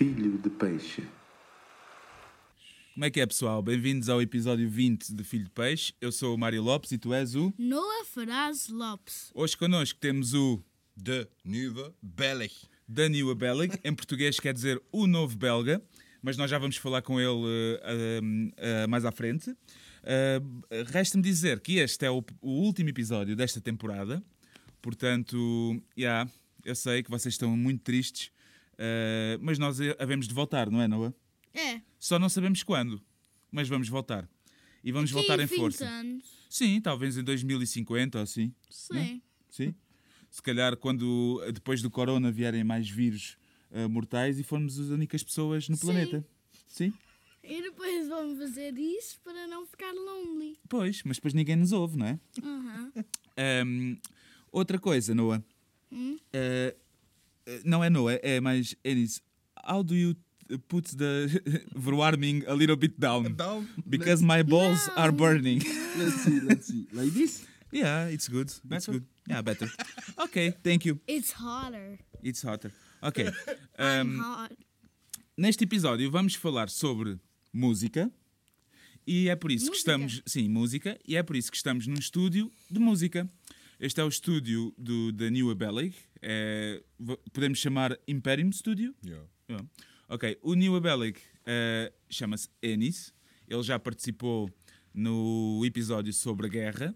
Filho de Peixe. Como é que é, pessoal? Bem-vindos ao episódio 20 de Filho de Peixe. Eu sou o Mário Lopes e tu és o. Noah Faraz Lopes. Hoje connosco temos o de Nieuwe Belg. Daniel Belg. Em português quer dizer o novo belga, mas nós já vamos falar com ele uh, uh, uh, mais à frente. Resta-me dizer que este é o, o, último episódio desta temporada, portanto, já, yeah, eu sei que vocês estão muito tristes, mas nós havemos de voltar, não é, Noah? É. Só não sabemos quando, mas vamos voltar. E vamos Daqui voltar em 20 força. anos. Sim, talvez em 2050 ou assim. Sim. Sim. Se calhar quando depois do corona vierem mais vírus uh, mortais e formos as únicas pessoas no Sim. planeta. Sim? E depois vamos fazer isso para não ficar lonely. Pois, mas depois ninguém nos ouve, não é? Aham. Um, outra coisa, Noah. Hum? Uh, uh, não é Noah, é mais Enis. How do you put the verwarming a little bit down? Down. Because my balls Não. are burning. Let's see, let's see. Like this? yeah, it's good. It's Better? good. Yeah, better. Okay, thank you. It's hotter. It's hotter. Ok. I'm Um, hot. Neste episódio vamos falar sobre música e é por isso que Música? estamos, sim, música, e é por isso que estamos num estúdio de música. Este é o estúdio do da New Abelig, é, podemos chamar Imperium Studio. Yeah. Yeah. Ok, o New Abelig eh, chama-se Ennis, ele já participou no episódio sobre a guerra.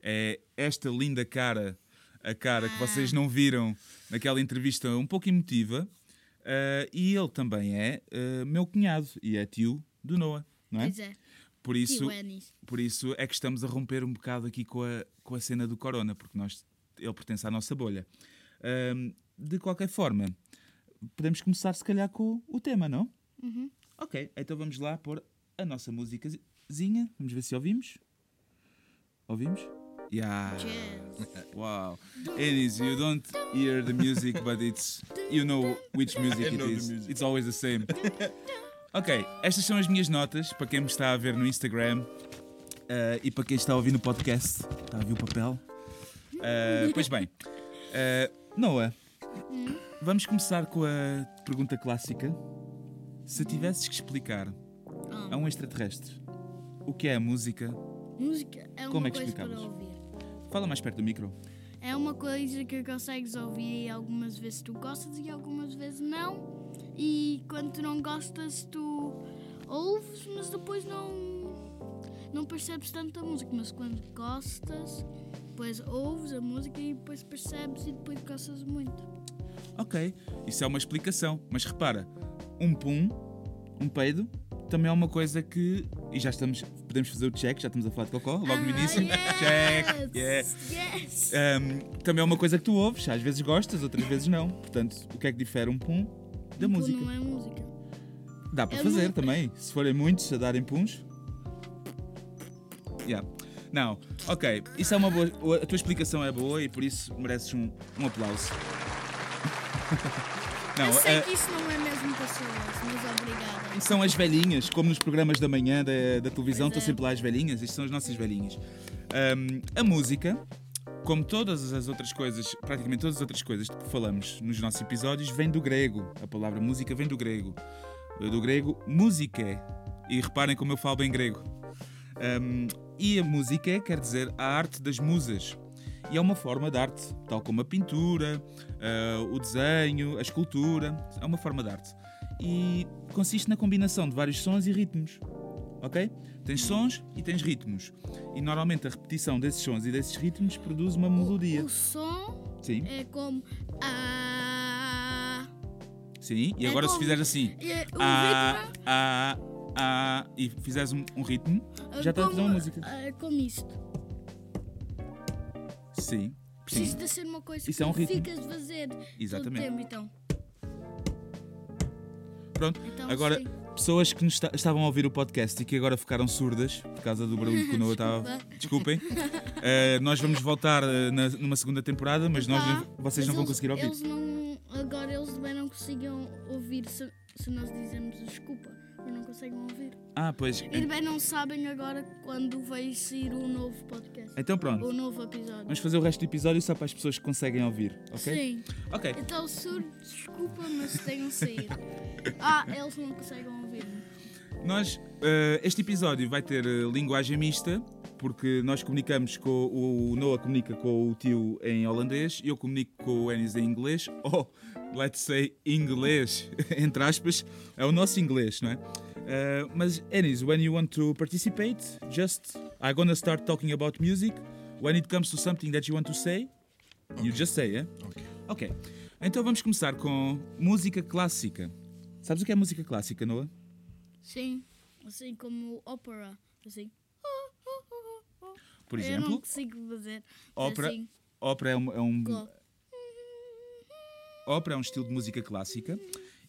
É esta linda cara, a cara que vocês não viram naquela entrevista um pouco emotiva. eh, e ele também é eh, meu cunhado e é tio do Noah, não é? Pois é. Por isso, por isso é que estamos a romper um bocado aqui com a, com a cena do Corona, porque nós, ele pertence à nossa bolha. Ahm, de qualquer forma, podemos começar se calhar com o tema, não? Uhum. Ok, então vamos lá pôr a nossa musicazinha. Vamos ver se ouvimos. Ouvimos? Yeah. Wow. Enis, you don't hear the music, but it's you know which music it is. music. It's always the same. ok, estas são as minhas notas para quem me está a ver no Instagram eh, e para quem está a ouvir no podcast. Está a ouvir o papel? Eh, pois bem, eh, Noah, vamos começar com a pergunta clássica. Se tivesses que explicar a Ah, um extraterrestre o que é a música, música é Como é que explicavas? fala mais perto do micro. É uma coisa que consegues ouvir e algumas vezes tu gostas e algumas vezes não. E quando tu não gostas, tu ouves, mas depois não, não percebes tanto a música. Mas quando gostas, depois ouves a música e depois percebes e depois gostas muito. Ok, isso é uma explicação. Mas repara, um pum, um peido, também é uma coisa que. E já estamos. Podemos fazer o check, já estamos a falar de cocó, logo no Ah, início. Check! yes, Yeah. Yes! Um, também é uma coisa que tu ouves, às vezes gostas, outras vezes não. Portanto, o que é que difere um pum da Pô, música? Não é música. Dá para é fazer mu- também. Se forem muitos a darem puns. Yeah. Não, ok, isso é uma boa. A tua explicação é boa e por isso mereces um, um aplauso. Não, Eu sei eh, que isso não é mesmo pessoas, mas obrigada. São as velhinhas, como nos programas da manhã da, da televisão, estão é. sempre lá as velhinhas, isto são as nossas velhinhas. Ahm, a música, como todas as outras coisas, praticamente todas as outras coisas que falamos nos nossos episódios, vem do grego. A palavra música vem do grego. Do grego, musique. E reparem como eu falo bem grego. Ahm, e a música quer dizer a arte das musas. E é uma forma de arte, tal como a pintura, ah, o desenho, a escultura. É uma forma de arte. E consiste na combinação de vários sons e ritmos. Ok? Tens sons e tens ritmos. E normalmente a repetição desses sons e desses ritmos produz uma melodia. O som Sim, é como. Ah, sim. E é agora se como- fizeres assim. é, o Ah, ritmo ah, e fizeres um, um ritmo, já estás a fazer uma música. É como isto. Sim. Precisa de ser uma coisa Isso que é um ritmo. ficas fazer Exatamente. todo o tempo, então. Pronto. Então, Agora, sim. pessoas que nos esta- estavam a ouvir o podcast e que agora ficaram surdas por causa do barulho que o Noah estava. Desculpem. Eh, nós vamos voltar eh, na- numa segunda temporada, mas nós, vocês mas não vão eles- conseguir ouvir. Eles não, agora eles também não conseguiam ouvir se, se nós dizemos desculpa. Eles não conseguem ouvir. Ah, pois. E também não sabem agora quando vai sair o novo podcast. Então pronto. O novo episódio. Vamos fazer o resto do episódio só para as pessoas que conseguem ouvir, ok? Sim. Ok. Então, surdo, desculpa, mas tenham sair. ah, eles não conseguem ouvir. Nós, eh, este episódio vai ter eh, linguagem mista, porque nós comunicamos com o Noah comunica com o tio em holandês e eu comunico com o Enis em inglês, ou let's say inglês, entre aspas, é o nosso inglês, não é? Eh, mas Enis, when you want to participate, just I'm gonna start talking about music. When it comes to something that you want to say, you just say, eh? Ok. Ok. Então vamos começar com música clássica. Sabes o que é música clássica, Noah? Sim. Assim como ópera. Assim. Por Eu não exemplo, consigo fazer. ópera, Assim. ópera é um, é um-. Ópera é um estilo de música clássica.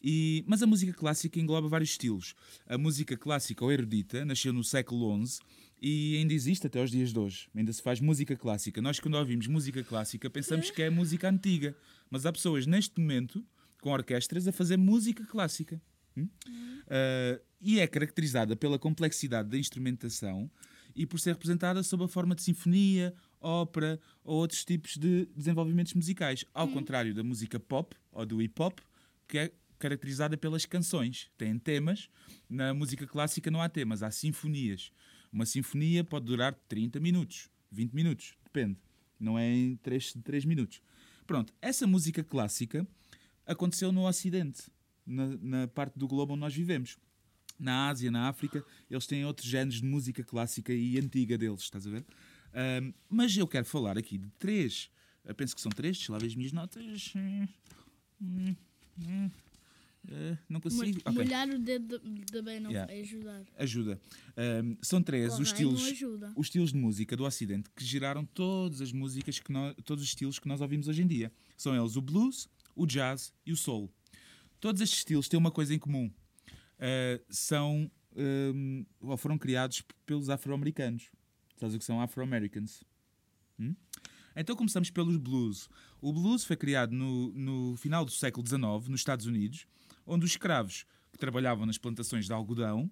E, mas a música clássica engloba vários estilos. A música clássica ou erudita nasceu no século XI e ainda existe até aos dias de hoje. Ainda se faz música clássica. Nós, quando ouvimos música clássica, pensamos que é música antiga. Mas há pessoas neste momento, com orquestras, a fazer música clássica. Ah, e é caracterizada pela complexidade da instrumentação e por ser representada sob a forma de sinfonia, ópera ou outros tipos de desenvolvimentos musicais. Ao contrário da música pop ou do hip hop, que é caracterizada pelas canções. Tem temas. Na música clássica não há temas, há sinfonias. Uma sinfonia pode durar 30 minutos, 20 minutos, depende. Não é em 3, 3 minutos. Pronto, essa música clássica aconteceu no Ocidente, na, na parte do globo onde nós vivemos. Na Ásia, na África, eles têm outros géneros de música clássica e antiga deles, estás a ver? Ahm, mas eu quero falar aqui de três, eu penso que são três, deixa lá ver as minhas notas. Eh, não consigo. Mol- Ok, Molhar o dedo também não Yeah. vai ajudar. ajuda. Ahm, são três os estilos, os estilos de música do Ocidente que geraram todas as músicas que nós, todos os estilos que nós ouvimos hoje em dia. São eles o blues, o jazz e o soul. Todos estes estilos têm uma coisa em comum. Ah, são ahm, ou foram criados pelos afro-americanos. Sabes o que são afro-americans? Hum? Então começamos pelos blues. O blues foi criado no, no final do século XIX, nos Estados Unidos, onde os escravos que trabalhavam nas plantações de algodão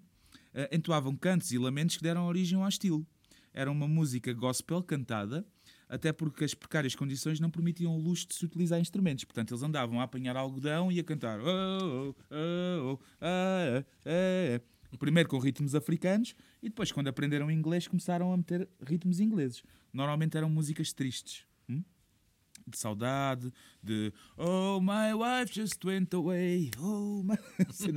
eh, entoavam cantos e lamentos que deram origem ao estilo. Era uma música gospel cantada, até porque as precárias condições não permitiam o luxo de se utilizar instrumentos. Portanto, eles andavam a apanhar algodão e a cantar. "Oh, oh, oh, oh, ah, ah, ah." Primeiro com ritmos africanos e depois, quando aprenderam inglês, começaram a meter ritmos ingleses. Normalmente eram músicas tristes. hum? De saudade, de Oh, my wife just went away. Oh, my. Assim,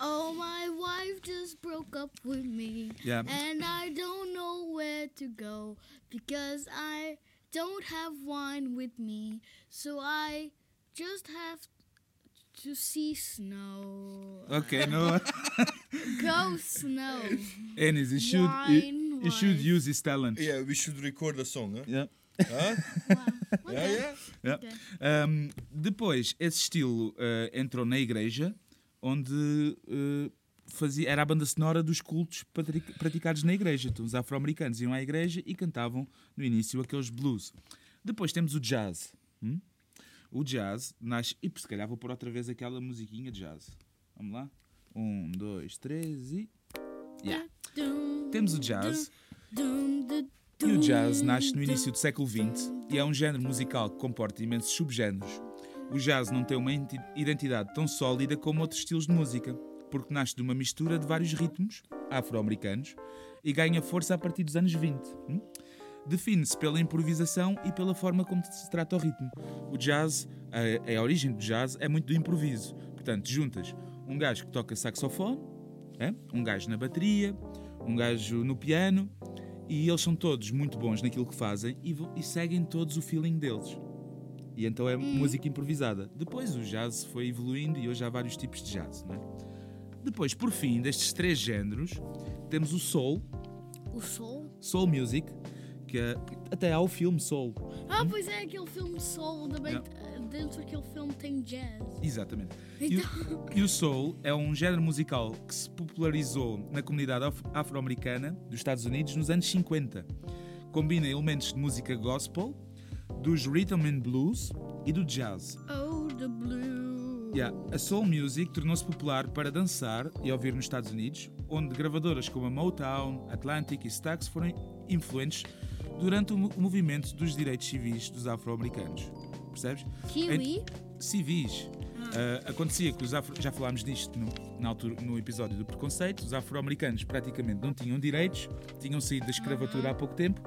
Oh, my wife just broke up with me. Yeah. And I don't know where to go because I don't have wine with me. So I just have to see snow. Ok, no. Go snow. Ennis, you should, you, should use his talent. Yeah, we should record a song, huh? Yeah. Huh? Wow. Yeah, yeah. Yeah. Ok. Um, depois, esse estilo uh, entrou na igreja, onde uh, fazia, era a banda sonora dos cultos praticados na igreja. Então, os afro-americanos iam à igreja e cantavam no início aqueles blues. Depois temos o jazz. hum? O jazz nasce. E se calhar vou pôr outra vez aquela musiquinha de jazz. Vamos lá? Um, dois, três e. Yeah. Temos o jazz. E o jazz nasce no início do século XX e é um género musical que comporta imensos subgéneros. O jazz não tem uma enti- identidade tão sólida como outros estilos de música, porque nasce de uma mistura de vários ritmos afro-americanos e ganha força a partir dos anos 20. hum? Define-se pela improvisação e pela forma como se trata o ritmo. O jazz, a, a origem do jazz é muito do improviso. Portanto, juntas um gajo que toca saxofone, é? um gajo na bateria, um gajo no piano, e eles são todos muito bons naquilo que fazem e, e seguem todos o feeling deles. E então é música improvisada. Depois o jazz foi evoluindo e hoje há vários tipos de jazz. Não é? Depois, por fim, destes três géneros, temos o soul, O sol? soul music, que é- até há o filme Soul. Ah, pois é, aquele filme Soul. Também, Yeah. eh, Dentro daquele filme tem jazz. Exatamente. E Então, o, e o soul é um género musical que se popularizou na comunidade af- afro-americana dos Estados Unidos nos anos 50. Combina elementos de música gospel, dos rhythm and blues e do jazz. oh, the blue. Yeah, a soul music tornou-se popular para dançar e ouvir nos Estados Unidos, onde gravadoras como a Motown, Atlantic e Stax foram influentes durante o mo- o movimento dos direitos civis dos afro-americanos. Percebes? Kiwi? civis. Ah, acontecia que os afro, já falámos disto no, na altura, no episódio do preconceito, os afro-americanos praticamente não tinham direitos, tinham saído da escravatura há pouco tempo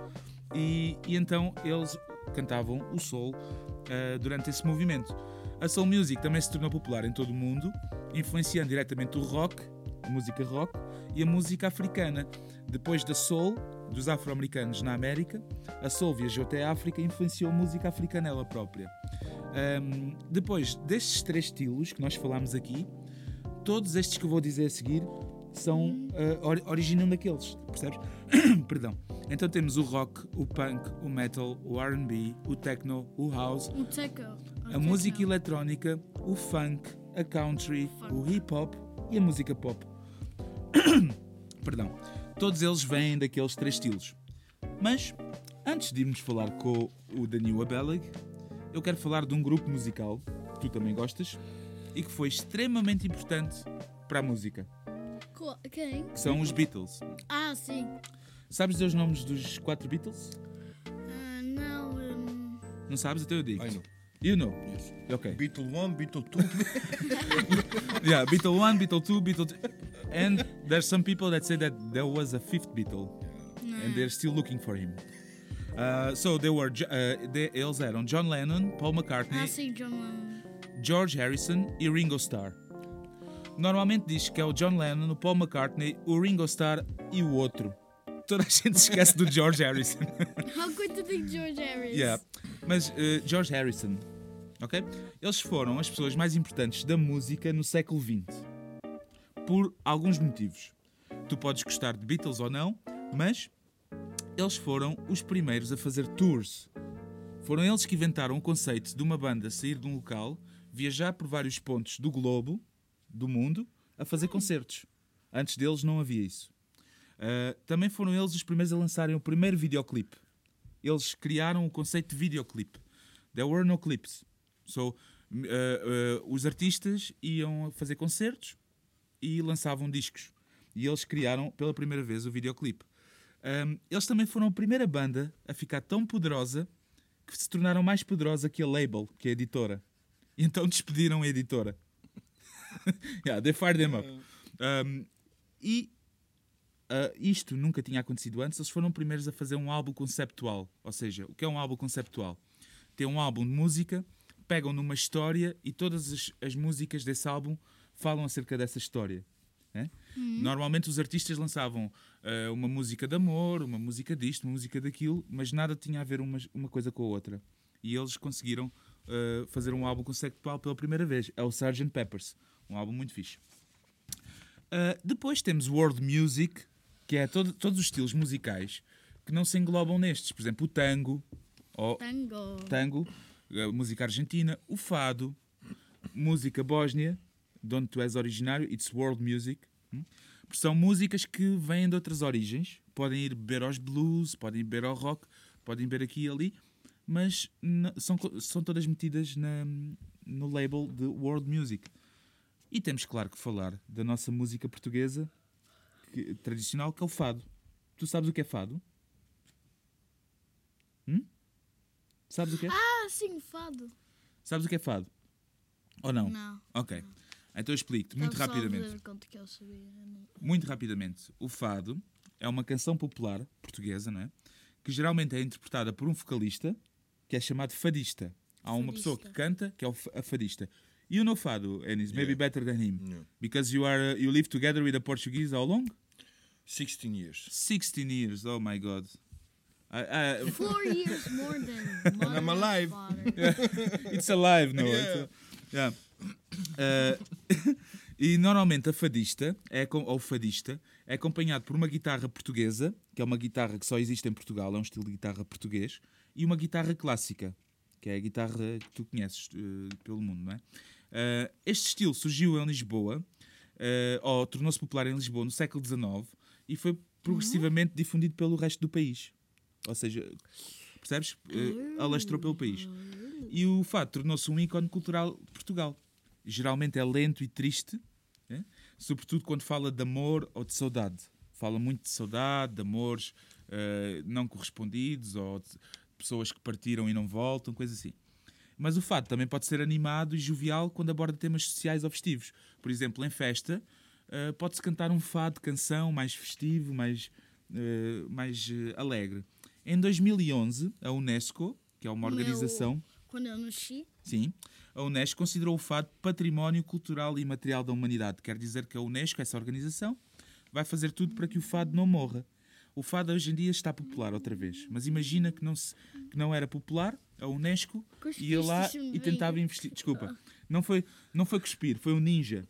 e, e então eles cantavam o soul ah, durante esse movimento. A soul music também se tornou popular em todo o mundo, influenciando diretamente o rock, a música rock e a música africana. Depois da soul dos afro-americanos na América, a soul viajou até a África e influenciou a música africana ela própria. Um, depois destes três estilos que nós falámos aqui, todos estes que eu vou dizer a seguir são uh, ori- originam daqueles, percebes? Perdão. Então temos o rock, o punk, o metal, o R&B, o techno, o house, O teco. a música eletrónica, o funk, a country, o hip hop e a música pop. Perdão. Todos eles vêm daqueles três estilos. Mas antes de irmos falar com o Daniel Abeleg, eu quero falar de um grupo musical que tu também gostas e que foi extremamente importante para a música, Quem? que são os Beatles. Ah, sim. Sabes os nomes dos quatro Beatles? Ah, não. hum, Não sabes? Então eu digo. I know. You know. Yes. Ok. Beatle 1, Beatle 2. Yeah, Beatle 1, Beatle 2, Beatle 3. And there's some people that say that there was a fifth Beatle and they're still looking for him. Uh, so they were, uh, they, eles eram John Lennon, Paul McCartney, Ah, sim, John Lennon. George Harrison e Ringo Starr. Normalmente diz que é o John Lennon, o Paul McCartney, o Ringo Starr e o outro. Toda a gente se esquece do George Harrison. How could you think George Harris? Yeah. Mas uh, George Harrison, ok? Eles foram as pessoas mais importantes da música no século XX. Por alguns motivos. Tu podes gostar de Beatles ou não, mas eles foram os primeiros a fazer tours. Foram eles que inventaram o conceito de uma banda sair de um local, viajar por vários pontos do globo, do mundo, a fazer concertos. Antes deles não havia isso. Uh, também foram eles os primeiros a lançarem o primeiro videoclipe eles criaram o conceito de videoclipe. There were no clips. So, uh, uh, os artistas iam fazer concertos e lançavam discos. E eles criaram pela primeira vez o videoclipe. Um, eles também foram a primeira banda a ficar tão poderosa que se tornaram mais poderosa que a label, que é a editora. E então despediram a editora. yeah, they fired them up. Um, e Uh, isto nunca tinha acontecido antes, eles foram os primeiros a fazer um álbum conceptual. Ou seja, o que é um álbum conceptual? Tem um álbum de música, pegam numa história e todas as, as músicas desse álbum falam acerca dessa história. né? Normalmente os artistas lançavam uh, uma música de amor, uma música disto, uma música daquilo, mas nada tinha a ver uma, uma coisa com a outra. E eles conseguiram uh, fazer um álbum conceptual pela primeira vez. É o Sgt. Peppers, um álbum muito fixe. Uh, depois temos world music, que é todo- todos os estilos musicais que não se englobam nestes. Por exemplo, o tango, ou Tango. tango, música argentina, o fado, música bósnia, de onde tu és originário, it's world music. hum? São músicas que vêm de outras origens, podem ir beber aos blues, podem beber ao rock, podem beber aqui e ali, mas são, são todas metidas na- no label de world music. E temos, claro, que falar da nossa música portuguesa que- tradicional, que é o fado. Tu sabes o que é fado? Hum? Sabes o que é? Ah, sim, fado. Sabes o que é fado? Ou não? Não. Ok. Então eu explico-te muito Estava rapidamente. que eu sabia. não- Muito rapidamente. O fado é uma canção popular portuguesa, não é? Que geralmente é interpretada por um vocalista que é chamado fadista. Há uma pessoa que Fadista. canta que é o a fadista. You know fado, Enis, maybe Yeah. better than him. Yeah. Because you are uh, you live together with a Portuguese how long? 16 years. 16 years. Oh my god. I, I, Four years more than mother I'm alive. father. It's alive, no? Yeah. It's a- yeah. Uh, e normalmente a fadista, é, com- ou fadista, é acompanhado por uma guitarra portuguesa, que é uma guitarra que só existe em Portugal, é um estilo de guitarra português, e uma guitarra clássica, que é a guitarra que tu conheces uh, pelo mundo, não é? Uh, este estilo surgiu em Lisboa, uh, ou tornou-se popular em Lisboa no século XIX, e foi progressivamente difundido pelo resto do país. Ou seja, percebes? Uh, alastrou pelo país. E o fado tornou-se um ícone cultural de Portugal. geralmente é lento e triste, né? sobretudo quando fala de amor ou de saudade. Fala muito de saudade, de amores eh, não correspondidos ou de pessoas que partiram e não voltam, coisas assim. Mas o fado também pode ser animado e jovial quando aborda temas sociais ou festivos. Por exemplo, em festa, eh, pode-se cantar um fado, canção mais festivo, mais, mais alegre. Em 2011, a Unesco, que é uma Meu- organização, Quando eu nasci, sim, a Unesco considerou o fado património cultural e imaterial da humanidade. Quer dizer que a Unesco, essa organização, vai fazer tudo para que o fado não morra. O fado hoje em dia está popular outra vez, mas imagina que não, se, que não era popular, a Unesco ia lá e tentava investir. Desculpa, não foi, não foi cuspir, foi um ninja.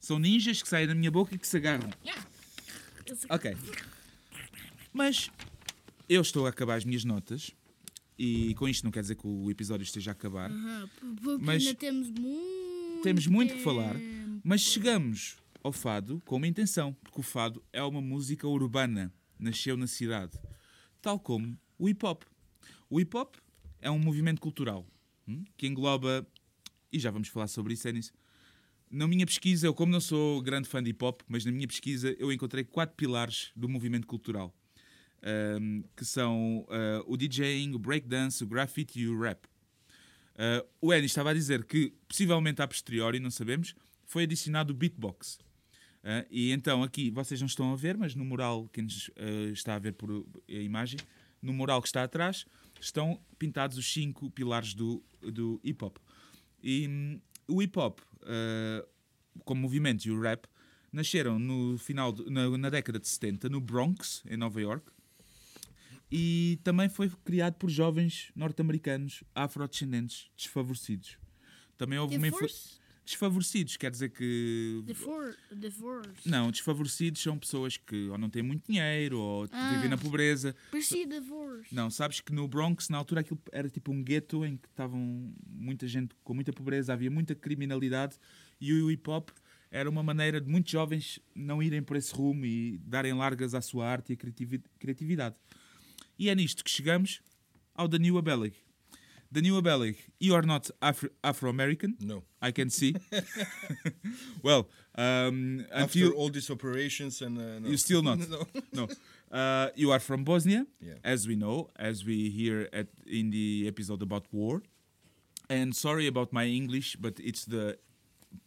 São ninjas que saem da minha boca e que se agarram. Ok. Mas eu estou a acabar as minhas notas e com isto não quer dizer que o episódio esteja a acabar. Aham, porque Mas ainda temos muito. Temos muito que falar, mas chegamos ao fado com uma intenção, porque o fado é uma música urbana, nasceu na cidade, tal como o hip hop. O hip hop é um movimento cultural hum, que engloba, e já vamos falar sobre isso, é nisso. Na minha pesquisa, eu como não sou grande fã de hip hop, mas na minha pesquisa eu encontrei quatro pilares do movimento cultural, hum, que são ah, o DJing, o breakdance, o graffiti e o rap. Uh, o Eni estava a dizer que, possivelmente a posteriori, não sabemos, foi adicionado o beatbox. Uh, e então aqui, vocês não estão a ver, mas no mural, quem nos, uh, está a ver por a imagem, no mural que está atrás, estão pintados os cinco pilares do, do hip hop. E hum, o hip hop, uh, como movimento, e o rap, nasceram no final de- na, na década de 70, no Bronx, em Nova York, e também foi criado por jovens norte-americanos afrodescendentes desfavorecidos. Também houve uma desfavorecidos, quer dizer que Divorce? Não, desfavorecidos são pessoas que ou não têm muito dinheiro ou Ah. vivem na pobreza. Parecia divorce. Não, sabes que no Bronx, na altura, aquilo era tipo um gueto em que estavam muita gente com muita pobreza, havia muita criminalidade e o hip hop era uma maneira de muitos jovens não irem por esse rumo e darem largas à sua arte e à criativi- criatividade. E é nisto que chegamos ao Daniel Abelig. Daniel Abelig, you are not Afro- Afro-American, No. I can see. well, um, After until all these operations and uh, no. you still not. no. no. Uh, you are from Bosnia, Yeah. as we know, as we hear at in the episode about war. And sorry about my English, but it's the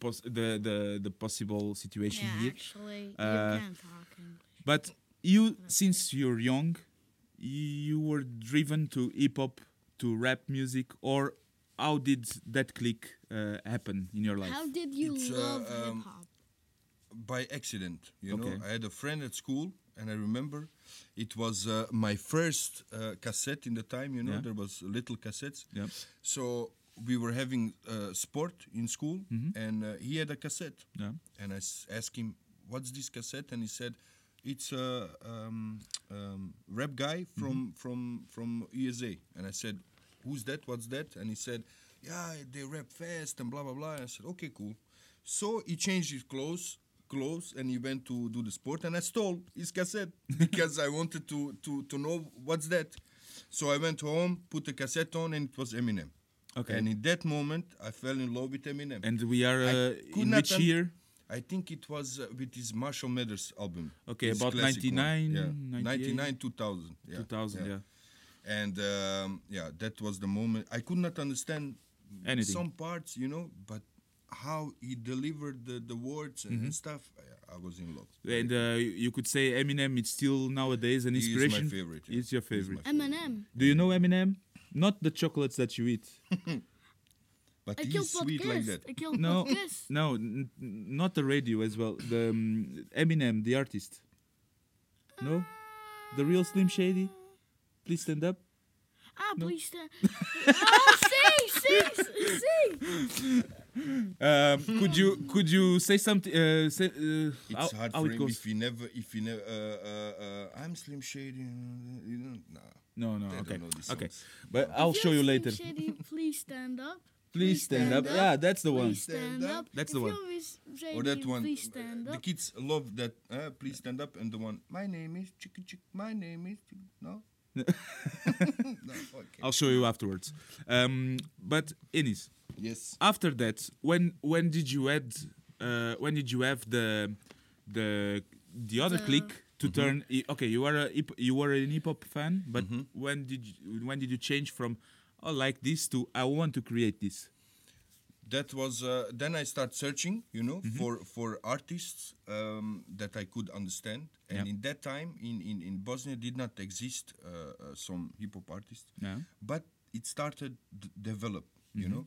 pos- the, the the possible situation Yeah, here. actually, Uh, you can talk English. But you, since you're young, you were driven to hip hop, to rap music, or how did that click uh, happen in your life? How did you It's, uh, love um, hip hop? by accident. You Okay. know, I had a friend at school, and I remember it was uh, my first uh, cassette in the time. You know, Yeah. there was little cassettes. Yeah. So we were having uh, sport in school, and uh, he had a cassette. Yeah. And I s- asked him, "What's this cassette?" And he said, "It's a um, um, rap guy from from from USA." And I said, "Who's that? What's that?" And he said, "Yeah, they rap fast and blah blah blah." And I said, "Okay, cool." So he changed his clothes, clothes, and he went to do the sport. And I stole his cassette because I wanted to to to know what's that. So I went home, put the cassette on, and it was Eminem. Okay. And in that moment, I fell in love with Eminem. And we are uh, in which year? I think it was uh, with his Marshall Mathers album. Okay, about 99, yeah. 99, 2000. Yeah. 2000, yeah. And um, yeah, that was the moment. I could not understand Anything. some parts, you know, but how he delivered the, the words and, Mm-hmm. stuff, I, I was in love. And uh, you could say Eminem is still nowadays an inspiration. is my favorite, yeah. He's your favorite. Eminem. Do you know Eminem? Not the chocolates that you eat. but Aquele he's sweet like podcast. that. Aquele No, no, n- n- not the radio as well. The um, Eminem, the artist. No, the real Slim Shady. Please stand up. Ah, No. please stand. oh, sim, sim, sim. Um, could you could you say something? Uh, say, uh, It's how, hard how for it him goes? if he never, if he never, uh, uh, uh, I'm Slim Shady, you know, nah. No, no. They don't Okay, know these okay. songs. But I'll If show you're you Slim later. Shady, please stand up. Please stand up. Yeah, that's the one. Please stand Stand up. up. That's If the one. you're Miss Shady, Or that one. Please uh, stand the kids love that. Uh, please stand up. And the one. My name is Chicken Chick. My name is Chick-" no. no. Okay. I'll show you afterwards. Um, but Enis, Yes. after that, when when did you add? Uh, when did you have the the the other The- click to turn? i- Okay, you are a hip, you were an hip hop fan, but when did you, when did you change from oh like this too. I want to create this? that was uh, then I start searching, you know, Mm-hmm. for for artists um, that I could understand. And Yeah. in that time, in in, in Bosnia, did not exist uh, uh, some hip hop artists, Yeah. but it started develop, Mm-hmm. you know.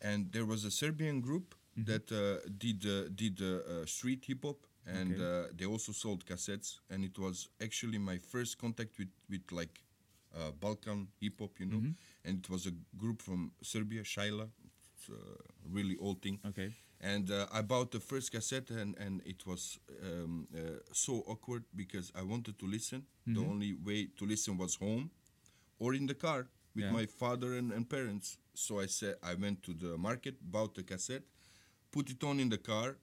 And there was a Serbian group that uh, did uh, did uh, uh, street hip hop, and Okay. uh, they also sold cassettes. And it was actually my first contact with with like uh, Balkan hip hop, you know. And it was a group from Serbia, Shaila. Really old thing. Okay. And uh, I bought the first cassette, and, and it was um, uh, so awkward because I wanted to listen. The only way to listen was home or in the car with Yeah. my father and, and parents. So I said I went to the market, bought the cassette, put it on in the car,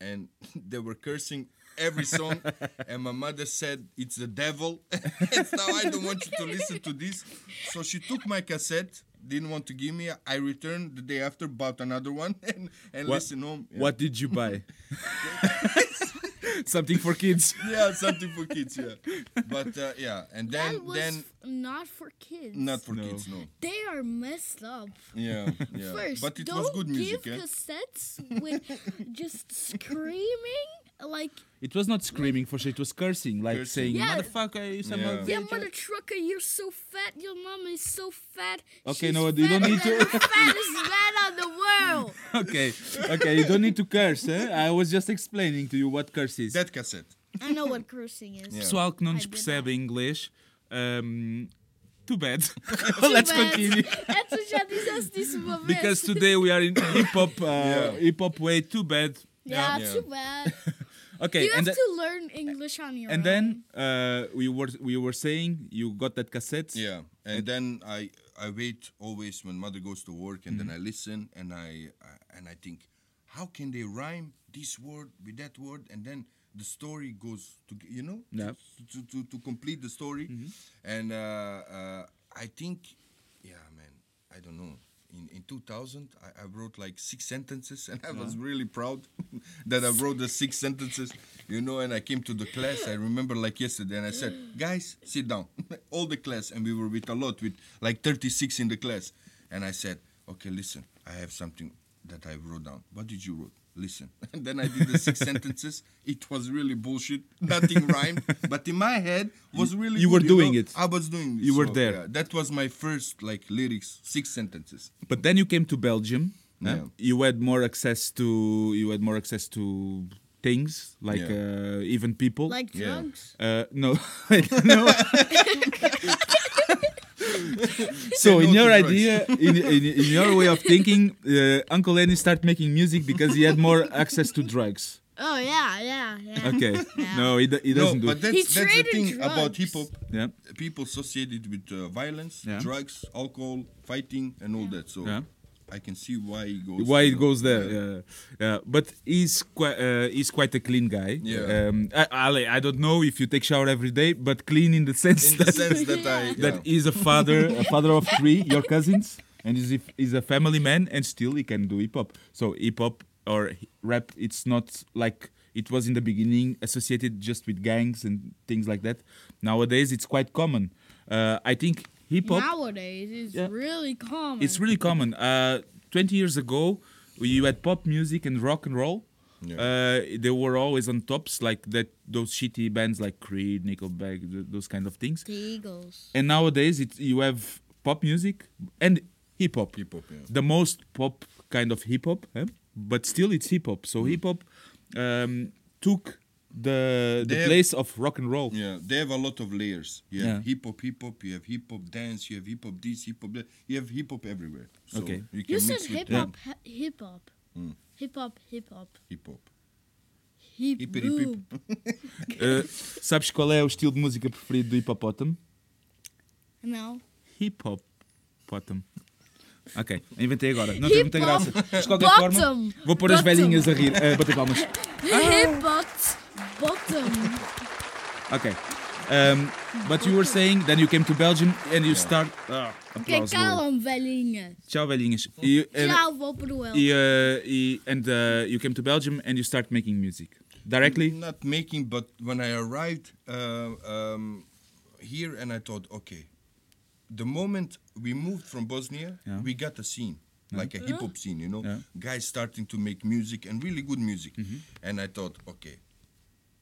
and they were cursing every song. and my mother said, "It's the devil." and now I don't want you to listen to this. So she took my cassette. Didn't want to give me. I returned the day after, bought another one, and, and What- listened home. Yeah. What did you buy? Something for kids. yeah, something for kids. Yeah, but uh, yeah, and then that was then f- not for kids. not for No. kids. No. They are messed up. Yeah, yeah. First, but it don't was good music. give eh? cassettes with just screaming like It was not screaming for sure. It was cursing, like Cursing. saying Yeah. "motherfucker," you son Yeah. of a Yeah, bitch." mother trucker, you're so fat. Your mom is so fat. Okay, She's no, you don't need to- the fattest man on the world. okay, okay, you don't need to curse. Eh? I was just explaining to you what curse is. That cassette. I know what cursing is. Yeah. Pessoal que não I nos did percebe inglês, um, too bad. Too Let's bad. continue. É, tu já disseste isso. Because today we are in hip hop, uh, Yeah. hip hop way. Too bad. Yeah, Yeah. too bad. Okay, You and have then, to learn English on your own. and own. then uh, we were we were saying you got that cassette. Yeah, and then I I wait always when mother goes to work, and then I listen and I, I and I think, how can they rhyme this word with that word, and then the story goes to you know Yeah. to, to, to complete the story, and uh, uh, I think, yeah, man, I don't know. In, in 2000, I, I wrote like six sentences, and I was really proud that I wrote the six sentences, you know. And I came to the class. I remember like yesterday, and I said, "Guys, sit down." All the class, and we were with a lot, with like 36 in the class. And I said, "Okay, listen. I have something that I wrote down. What did you wrote? Listen." And then I did the six sentences. It was really bullshit. Nothing rhymed, but in my head was really. you were good, doing know? it. I was doing. it. You were So, there. yeah, that was my first like lyrics, six sentences. But then you came to Belgium. Yeah. You had more access to you had more access to things like Yeah. uh, even people. like Yeah. drugs. Uh, no, no. so in your to idea, in, in, in your way of thinking, uh, Uncle Lenny started making music because he had more access to drugs. Oh yeah, yeah, yeah. Okay, Yeah. no, he, d- he doesn't do. but it. that's, He that's the traded thing about hip hop. Yeah, People associate it with uh, violence, Yeah. drugs, alcohol, fighting, and all that. So Yeah. I can see why he goes. why it goes there? Yeah, yeah. But he's quite uh, he's quite a clean guy. Yeah. Um, I, I, I don't know if you take shower every day, but clean in the sense In the that sense that I that he's a father, a father of three, your cousins, and he's a, he's a family man, and still he can do hip hop. So hip hop or rap, it's not like it was in the beginning associated just with gangs and things like that. Nowadays, it's quite common. Uh, I think hip hop. Nowadays, it's Yeah. really common. It's really common. Uh, Twenty years ago, you had pop music and rock and roll. Yeah. Uh, they were always on tops, like that. Those shitty bands like Creed, Nickelback, th- those kind of things. the Eagles. And nowadays, it you have pop music and hip hop. hip hop. Yeah. The most pop kind of hip hop, eh? but still it's hip hop. Mm. So hip hop um, took the the They have- place of rock and roll. Yeah, they have a lot of layers. You have Yeah. hip hop, hip hop. You have hip hop dance. You have hip hop this, hip hop that. You have hip hop everywhere. So Okay. You can You said hip hop, he- hip hop, Mm. hip hop, hip hop, hip hop. hip Hippity hip. boop. Uh, sabes qual é o estilo de música preferido do hipopótamo? Não. Hip hop bottom. Ok, inventei agora. Não tem muita Hip graça. hop Mas de qualquer forma, vou pôr as velhinhas a rir, a bater palmas. Hip hop bottom. Ok. Um, but you were saying, then you came to Belgium and you start. Ah, Que applause, Laura. calam, velhinha. Tchau, velhinhas. E, and, Tchau, vou pro El. e, uh, e- and uh, you came to Belgium and you start making music directly. Not making, but when I arrived uh, um, here, and I thought, okay, the moment we moved from Bosnia, Yeah. we got a scene, like a hip hop scene, you know, Yeah. guys starting to make music and really good music. And I thought, okay,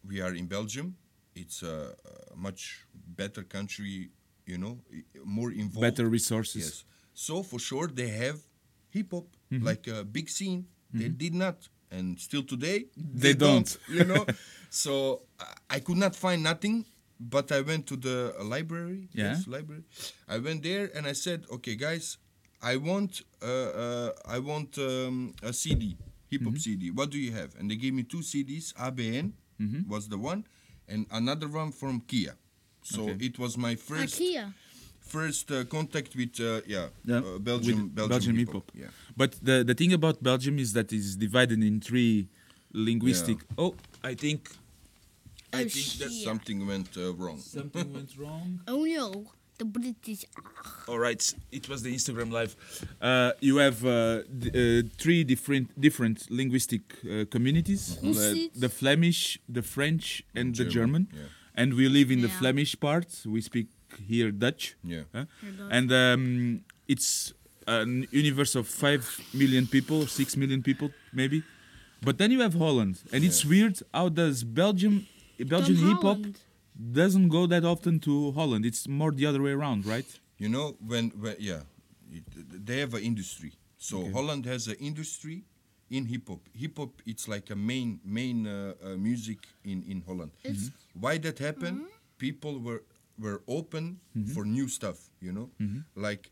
we are in Belgium. It's a, a much better country, you know, more involved. Better resources. Yes. So for sure they have hip hop Mm-hmm. like a big scene. They did not, and still today They don't. You know, so I- could not find nothing. But I went to the library. Yeah. Yes, library. I went there and I said, "Okay, guys, I want uh, uh, I want um, a CD, hip Mm-hmm. hop CD. What do you have?" And they gave me two CDs. ABN Mm-hmm. was the one, and another one from Kia. So Okay. it was my first IKEA. first uh, contact with uh, yeah, Yeah, uh, Belgium with Belgium, Belgian hip hip-hop. Yeah. But the, the thing about Belgium is that it's divided in three linguistic. Oh, I think I Oh, think that something went uh, wrong. something went wrong. Oh no, the British. All right, it was the Instagram live. Uh, you have uh, d- uh, three different different linguistic uh, communities: Who the, the Flemish, the French, and the German, German. yeah. And we live in the Flemish part. We speak here Dutch. Yeah. huh? And um, it's an universe of five million people, six million people, maybe. But then you have Holland, and it's weird. How does Belgium, Belgian hip hop, Holland. Doesn't go that often to Holland? It's more the other way around, right? You know when, when yeah, they have an industry. So Okay. Holland has an industry in hip hop. Hip hop it's like a main main uh, uh, music in in Holland. It's- mm-hmm. Why that happened? Mm-hmm. People were were open mm-hmm. for new stuff. You know, like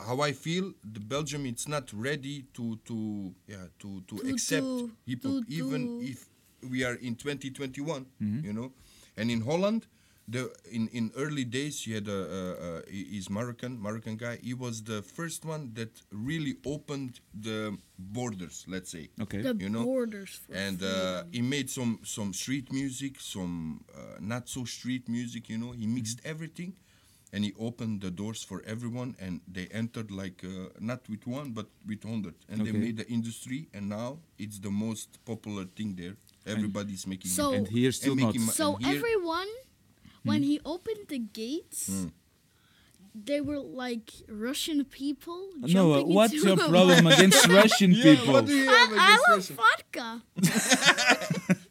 how I feel the Belgium it's not ready to to yeah to to, To- accept to- hip hop to- even if we are in 2021 you know and in Holland the in, in early days you had a, a, a he- he's Moroccan Moroccan guy. He was the first one that really opened the borders let's say. Okay. The you know? borders. For and uh, he made some some street music some uh, not so street music you know? He mixed everything and he opened the doors for everyone and they entered like uh, not with one but with 100 and they made the industry and now it's the most popular thing there everybody's making So- and here still and not. making So and here- everyone, when he opened the gates, they were like Russian people. No, uh, what's into your problem against Russian Yeah, people? what do you have I, I love Russia? vodka.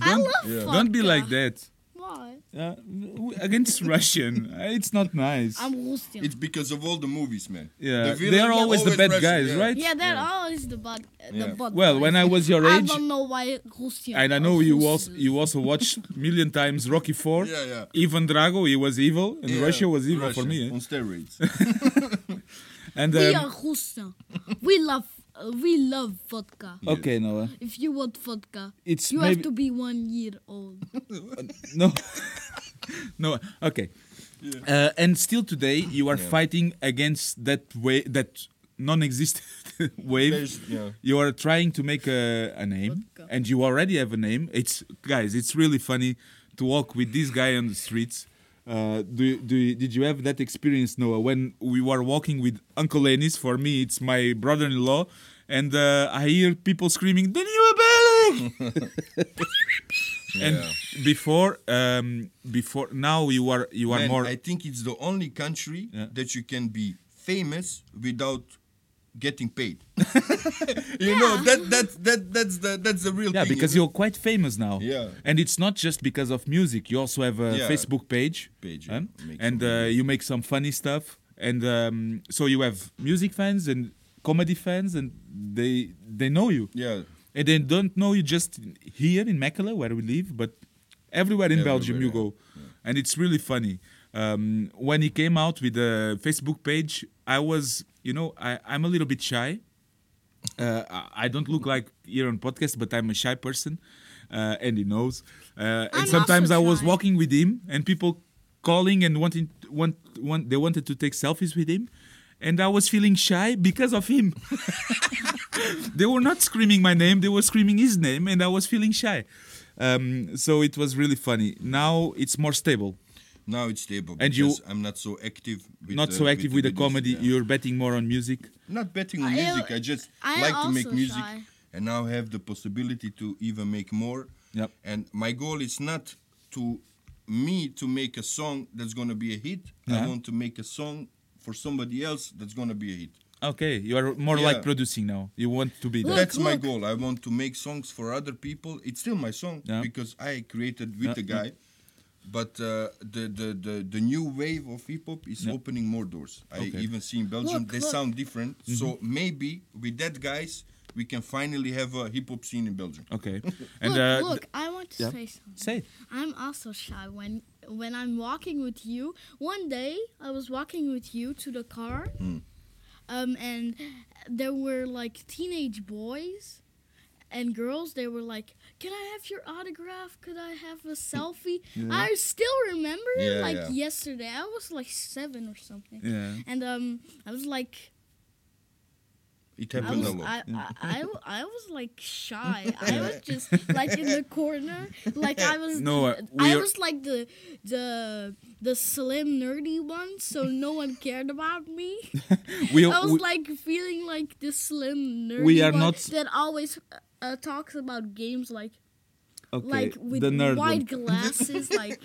I love vodka. Don't be like that. Why? Uh, against Russian, uh, it's not nice. I'm Russian. it's because of all the movies man yeah, The they are always the bad Russian, guys, yeah. right? yeah, they're always the bad. Yeah. The bad Well, guys. when I was your age, I don't know why Russian. and I know you Russians. also you also watched million times Rocky Four. Yeah, yeah. Ivan Drago, he was evil, and Yeah, Russia was evil for me. eh? on steroids And We um, are Russian. we love. We love vodka. okay, Noah, If you want vodka, it's you maybe have to be one year old. no, no. Okay, uh, and still today you are fighting against that way that non-existent wave. Yeah. You are trying to make a, a name, Vodka. and you already have a name. It's guys, it's really funny to walk with this guy on the streets. Uh, do, do did you have that experience, Noah, when we were walking with Uncle Ennis? For me, it's my brother-in-law, and uh, I hear people screaming, "The new Abeli!" And before, um, before now you are you are Man, more. I think it's the only country Yeah. that you can be famous without getting paid. you know that that that that's the that's the real yeah, thing. because you're quite famous now. Yeah. And it's not just because of music. You also have a Yeah. Facebook page. Page, yeah. Make And uh, you make some funny stuff. And um, so you have music fans and comedy fans, and they they know you. Yeah. And they don't know you just here in Mechelen, where we live, but everywhere in Belgium you Everywhere, go. And it's really funny. Um, when he came out with the Facebook page, I was, you know, I, I'm a little bit shy. Uh, I- I don't look like here on podcast, but I'm a shy person, uh, and he knows. Uh, and sometimes I was walking with him, and people calling and wanting want, want they wanted to take selfies with him, and I was feeling shy because of him. they were not screaming my name; they were screaming his name, and I was feeling shy. Um, so it was really funny. Now it's more stable. Now it's stable And you- I'm not so active. With Not the- so active with the videos, comedy. yeah. You're betting more on music. Not betting on I- music. I just I like to make music, shy. and now have the possibility to even make more. Yep. And my goal is not to me to make a song that's gonna be a hit. Yeah. I want to make a song for somebody else that's gonna be a hit. Okay, you are more Yeah. like producing now. You want to be Look, there. That's my look. goal. I want to make songs for other people. It's still my song Yeah. because I created with Yeah, the guy. But uh, the, the, the, the new wave of hip hop is Yeah. opening more doors. I Okay. Mm-hmm. even see in Belgium Look, they look. sound different. So maybe with that guys we can finally have a hip hop scene in Belgium. Okay, and look, uh, look, I want to yeah. say something. say it. I'm also shy when when I'm walking with you. One day I was walking with you to the car, Hmm. um, and there were like teenage boys and girls. They were like, "Can I have your autograph? Could I have a selfie?" I still remember it Yeah, like yeah. yesterday. I was like seven or something, Yeah. and um, I was like. It I happened was, a lot. I, I, I, I was like shy. I was just like in the corner, like I was. No, uh, the- I was like the the the slim nerdy one, so no one cared about me. We, I was we- like feeling like the slim nerdy We are one not- that always uh, talks about games like okay, like with the nerd white one. glasses, like.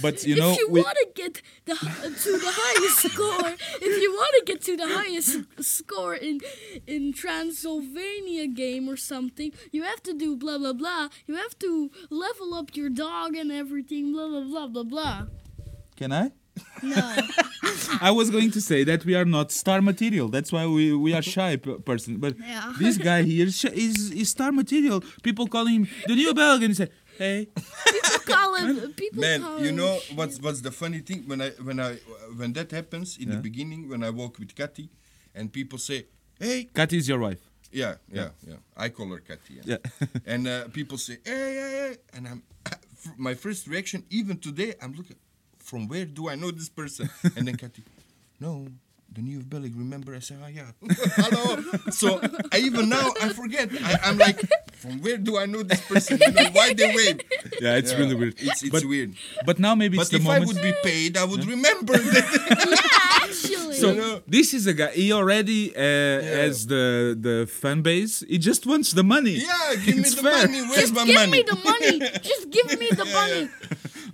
But you know, if you we, want to get the to the highest score, if you want to get to the highest score in in Transylvania game or something, you have to do blah blah blah. You have to level up your dog and everything. Blah blah blah blah blah. can I? No, I was going to say that we are not star material. That's why we, we are shy p- person. But Yeah. this guy here is, is is star material. People call him the new Belgian. He say, "Hey, people call him. People Man, call you him know shit. what's what's the funny thing when I when I when that happens in Yeah. the beginning when I walk with Kathy and people say, "Hey, Kat is your wife." yeah, yeah, yeah," I call her Kathy. Yeah. and uh, people say, "Hey, hey, hey," and I'm my first reaction even today I'm looking from where do I know this person? and then Kathy, no. The new Belgium, remember? I say, oh yeah, hello. so I, even now I forget. I, I'm like, from where do I know this person? You know, why they wave? yeah, it's Yeah, really weird. It's, it's but, weird. But now maybe it's But the if I moment. would be paid, I would remember that. yeah, actually. so you know? this is a guy. He already uh, has the the fan base. He just wants the money. yeah, give me the fair. money. Where's Just my give money? Give me the money. Just give me the money.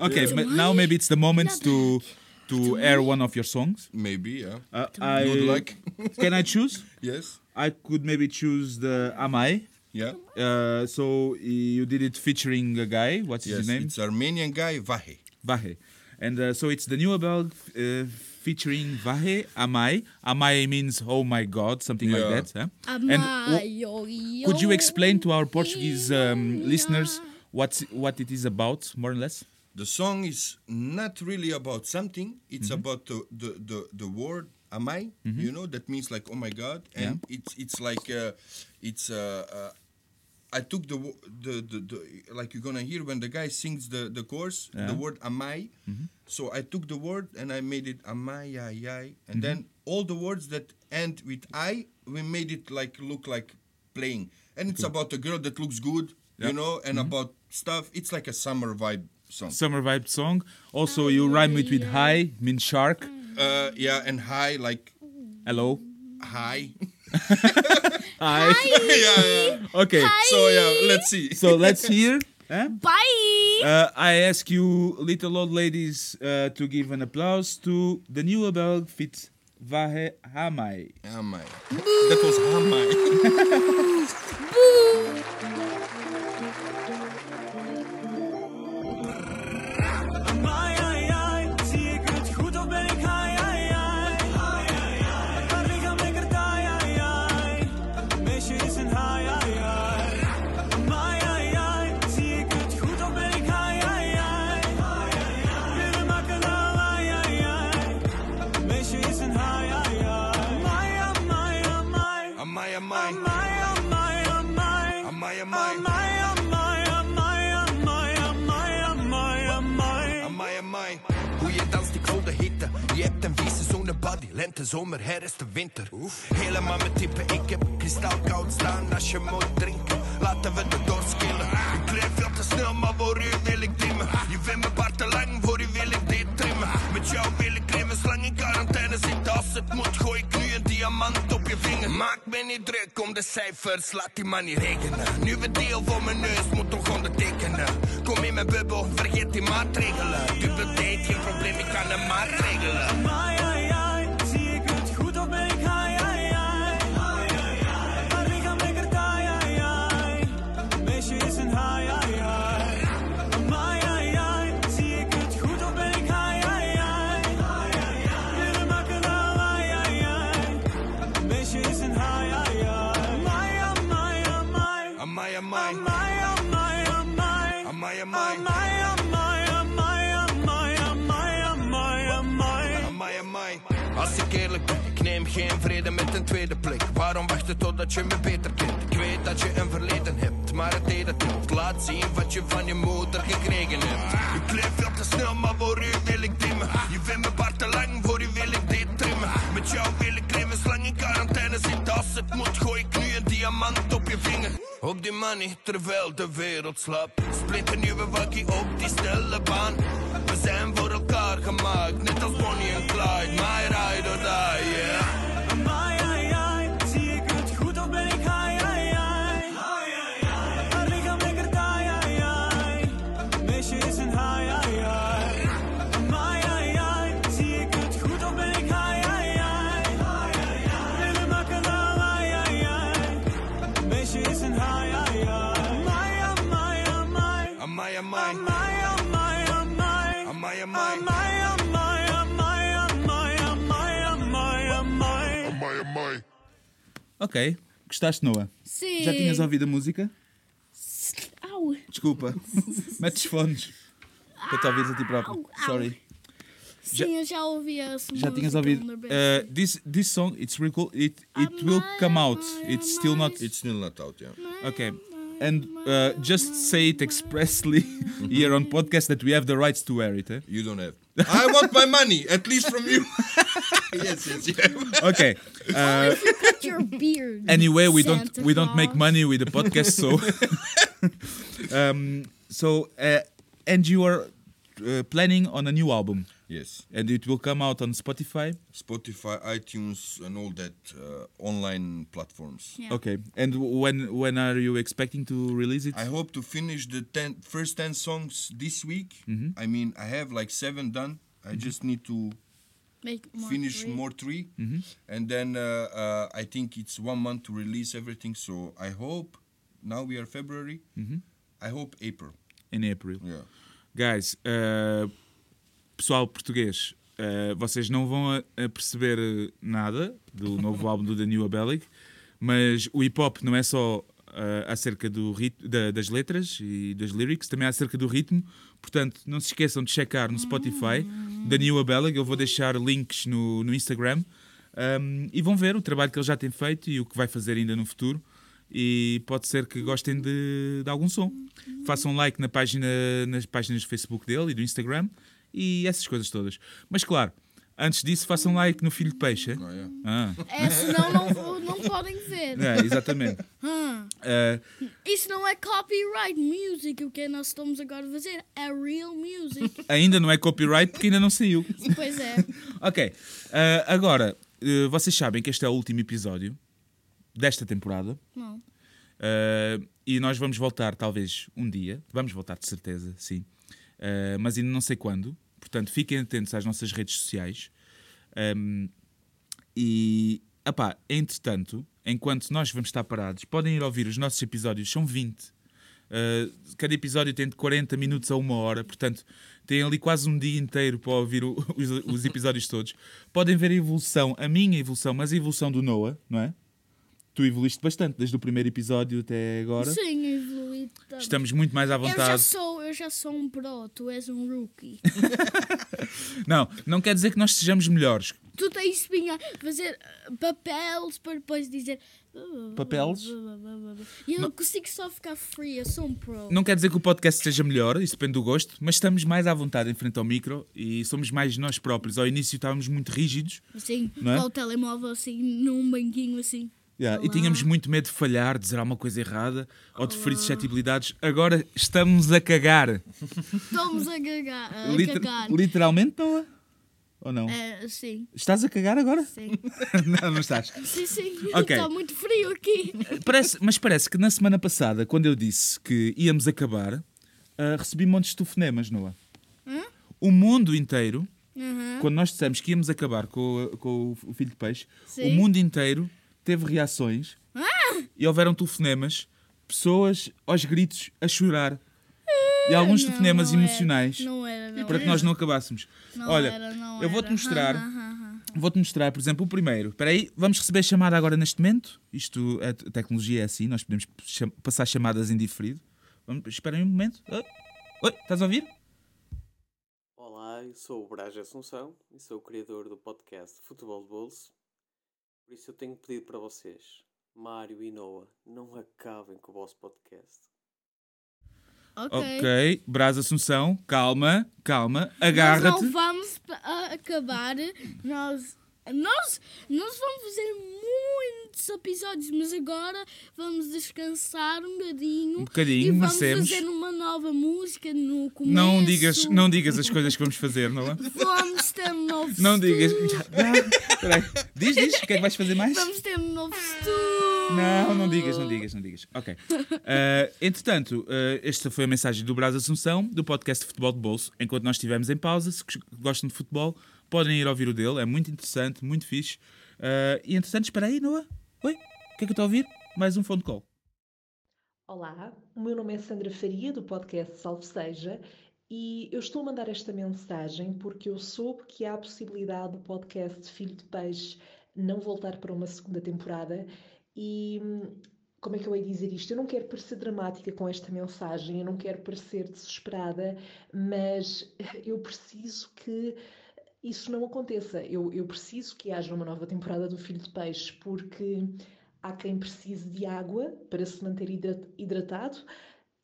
Okay, Yeah. but now maybe it's the moment to to air one of your songs. Maybe, yeah. Uh, I, Good luck. can I choose? yes. I could maybe choose the Amai. Yeah. Uh, so you did it featuring a guy. What's Yes. his name? It's Armenian guy Vahe. Vahe. And uh, so it's the new Abel uh, featuring Vahe Amai. Amai means oh my god, something like Yeah. that. huh? And wh- could you explain to our Portuguese um, listeners what what it is about, more or less? The song is not really about something. It's Mm-hmm. about the, the, the, the word amai. You know that means like oh my god, and it's it's like uh, it's uh, uh, I took the, the the the like you're gonna hear when the guy sings the the chorus Yeah. Mm-hmm. the word amai. So I took the word and I made it amai ay ay, Mm-hmm. and then all the words that end with I we made it like look like playing, and it's about a girl that looks good. Yeah. You know, and about stuff. It's like a summer vibe song. Summer vibe song. Also, you rhyme it with high, mean shark. Uh, yeah, and high, like Hello. high. Hi. yeah, yeah. Okay. So yeah, let's see. So let's hear. Huh? Bye. Uh, I ask you, little old ladies, uh, to give an applause to the new Abel fit Vahe Hamai. Hamai. That was Hamai. lente, zomer, herfst, winter. Helemaal met typen. ik heb kristalkoud staan als je moet drinken. Laten we de doorskillen. Ik kleef veel te snel, maar voor u wil ik dimmen. Je vindt mijn baard te lang, voor u wil ik dit trimmen. Met jou wil ik klimmen, slang in quarantaine zit. Als het moet, gooi ik nu een diamant op je vinger. Maak me niet druk om de cijfers, laat die man niet rekenen. Nieuwe deal voor mijn neus, moet toch ondertekenen. Kom in mijn bubbel, vergeet die maatregelen. Dubbel date, geen probleem, ik kan hem maar regelen. Amai. Amai, amai, Amai, amai, amai. amai, amai, Amai, amai, amai, amai, amai, amai, amai. amai, amai. Als ik eerlijk ben, ik neem geen vrede met een tweede blik. Waarom wachten totdat je me beter kent? Ik weet dat je een verleden hebt, maar het deed het niet. Laat zien wat je van je moeder Terwijl de wereld slaapt. Split een nieuwe wakkie op die stille baan. We zijn voor elkaar gemaakt, net als Bonnie en Clyde. My ride or die, yeah. Ok. Gostaste, Noah? Sim. Já tinhas ouvido a música? Au. Desculpa. Mete os fones. Para te ouvires a ti próprio. Au. Sorry. Sim, eu já ouvi essa Já tinhas ouvido. Uh, this, this song, it's really cool. It, it will come out. It's still not. It's still not out, yeah. Okay. And uh, just say it expressly here on podcast that we have the rights to wear it. Eh? You don't have. I want my money, at least from you. yes, yes, yeah. Okay. Uh, Cut your beard. anyway, we don't Santa we don't make money with the podcast, so um, so uh, and you are uh, planning on a new album, Yes. and it will come out on Spotify. Spotify, iTunes, and all that uh, online platforms. Yeah. Okay. And when when are you expecting to release it? I hope to finish the ten, first 10 songs this week. Mm-hmm. I mean, I have like seven done. I just need to Make more finish three. more 3 Mm-hmm. And then uh, uh, I think it's one month to release everything. So I hope, now we are February, Mm-hmm. I hope April. In April. Yeah. Guys, uh, pessoal português, uh, vocês não vão a, a perceber uh, nada do novo álbum do The New Abelic, mas o hip hop não é só uh, acerca do rit da- das letras e das lyrics, também é acerca do ritmo. Portanto, não se esqueçam de checar no Spotify The New Abelic. Eu vou deixar links no, no Instagram um, e vão ver o trabalho que ele já tem feito e o que vai fazer ainda no futuro. E pode ser que gostem de, de algum som. Façam like na página, nas páginas do Facebook dele e do Instagram e essas coisas todas. Mas claro, antes disso, façam like no Filho de Peixe. Oh, yeah. Ah, É, senão não, não podem ver. é, exatamente. Hum. Ah, Isso não é copyright music, o que nós estamos agora a fazer é real music. ainda não é copyright porque ainda não saiu. pois é. Ok, ah, agora, eh, vocês sabem que este é o último episódio desta temporada. Não. Uh, e nós vamos voltar, talvez, um dia. Vamos voltar, de certeza, sim. Uh, mas ainda não sei quando. Portanto, fiquem atentos às nossas redes sociais. Um, e, epá, entretanto, enquanto nós vamos estar parados, podem ir ouvir os nossos episódios, são 20. Uh, cada episódio tem de 40 minutos a uma hora, portanto, têm ali quase um dia inteiro para ouvir o- os, os episódios todos. Podem ver a evolução, a minha evolução, mas a evolução do Noah, não é? Tu evoluíste bastante, desde o primeiro episódio até agora. Sim, evoluí. Estamos muito mais à Eu já, vontade. sou, eu já sou um pro, tu és um rookie. Não, não quer dizer que nós sejamos melhores. tu tens de fazer uh, papéis para depois dizer. Papéis? E eu não consigo só ficar free, eu sou um pro. Não quer dizer que o podcast seja melhor, isso depende do gosto, mas estamos mais à vontade em frente ao micro e somos mais nós próprios. Ao início estávamos muito rígidos Assim, é? com o telemóvel assim, num banquinho assim. Yeah, e Olá. tínhamos muito medo de falhar, de dizer alguma coisa errada ou de ferir suscetibilidades. Agora estamos a cagar. Estamos a cagar. A Liter- cagar. literalmente, é? Ou não? É, sim, Estás a cagar agora? sim. não, não estás. sim, sim. Ok. Está muito frio aqui. Parece, mas parece que na semana passada, quando eu disse que íamos acabar, ah, recebi montes de telefonemas, Noah. O mundo inteiro, Uhum. quando nós dissemos que íamos acabar com, o- com o filho de peixe, o Sim. mundo inteiro teve reações e houveram telefonemas, pessoas aos gritos a chorar. E alguns Não, telefonemas não era. emocionais Não era, não para que era. nós não acabássemos. Não Olha, era, não eu vou-te era. mostrar. Ah, ah, ah, Vou-te mostrar, por exemplo, o primeiro. Espera aí, vamos receber chamada agora neste momento. Isto, a te- tecnologia é assim, nós podemos cham- passar chamadas em diferido. Vamos, esperem um momento. Oi, Oi, estás a ouvir? Olá, eu sou o Braja Assunção e sou o criador do podcast Futebol de Bolso. Por isso eu tenho pedido para vocês, Mário e Noah, não acabem com o vosso podcast. Ok. Ok, Brás Assunção, calma, calma, agarra-te. não vamos acabar. Nós, nós, nós vamos fazer muitos episódios, mas agora vamos descansar um bocadinho. Um bocadinho, e vamos fazer uma nova música no começo. Não digas, não digas as coisas que vamos fazer, não é? Vamos ter um novo Não digas. estúdio. Não. Diz, diz, o que é que vais fazer mais? Vamos ter um novo estúdio. Não, não digas, não digas, não digas. Ok. Uh, entretanto, uh, esta foi a mensagem do Brás Assunção, do podcast Futebol de Bolso. Enquanto nós estivemos em pausa, se gostam de futebol, podem ir ouvir o dele. É muito interessante, muito fixe. Uh, e entretanto, espera aí, Noah. Oi, o que é que eu estou a ouvir? Mais um phone call. Olá, o meu nome é Sandra Faria, do podcast Salve Seja, e eu estou a mandar esta mensagem porque eu soube que há a possibilidade do podcast Filho de Peixe não voltar para uma segunda temporada e hum, como é que eu de dizer isto? Eu não quero parecer dramática com esta mensagem, eu não quero parecer desesperada, mas eu preciso que isso não aconteça. Eu, eu preciso que haja uma nova temporada do Filho de Peixe, porque há quem precise de água para se manter hidra- hidratado.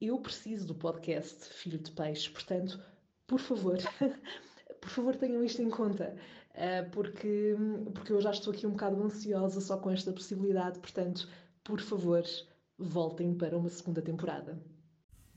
Eu preciso do podcast Filho de Peixe, portanto, por favor, por favor tenham isto em conta, ah, porque, porque eu já estou aqui um bocado ansiosa só com esta possibilidade, portanto, por favor, voltem para uma segunda temporada.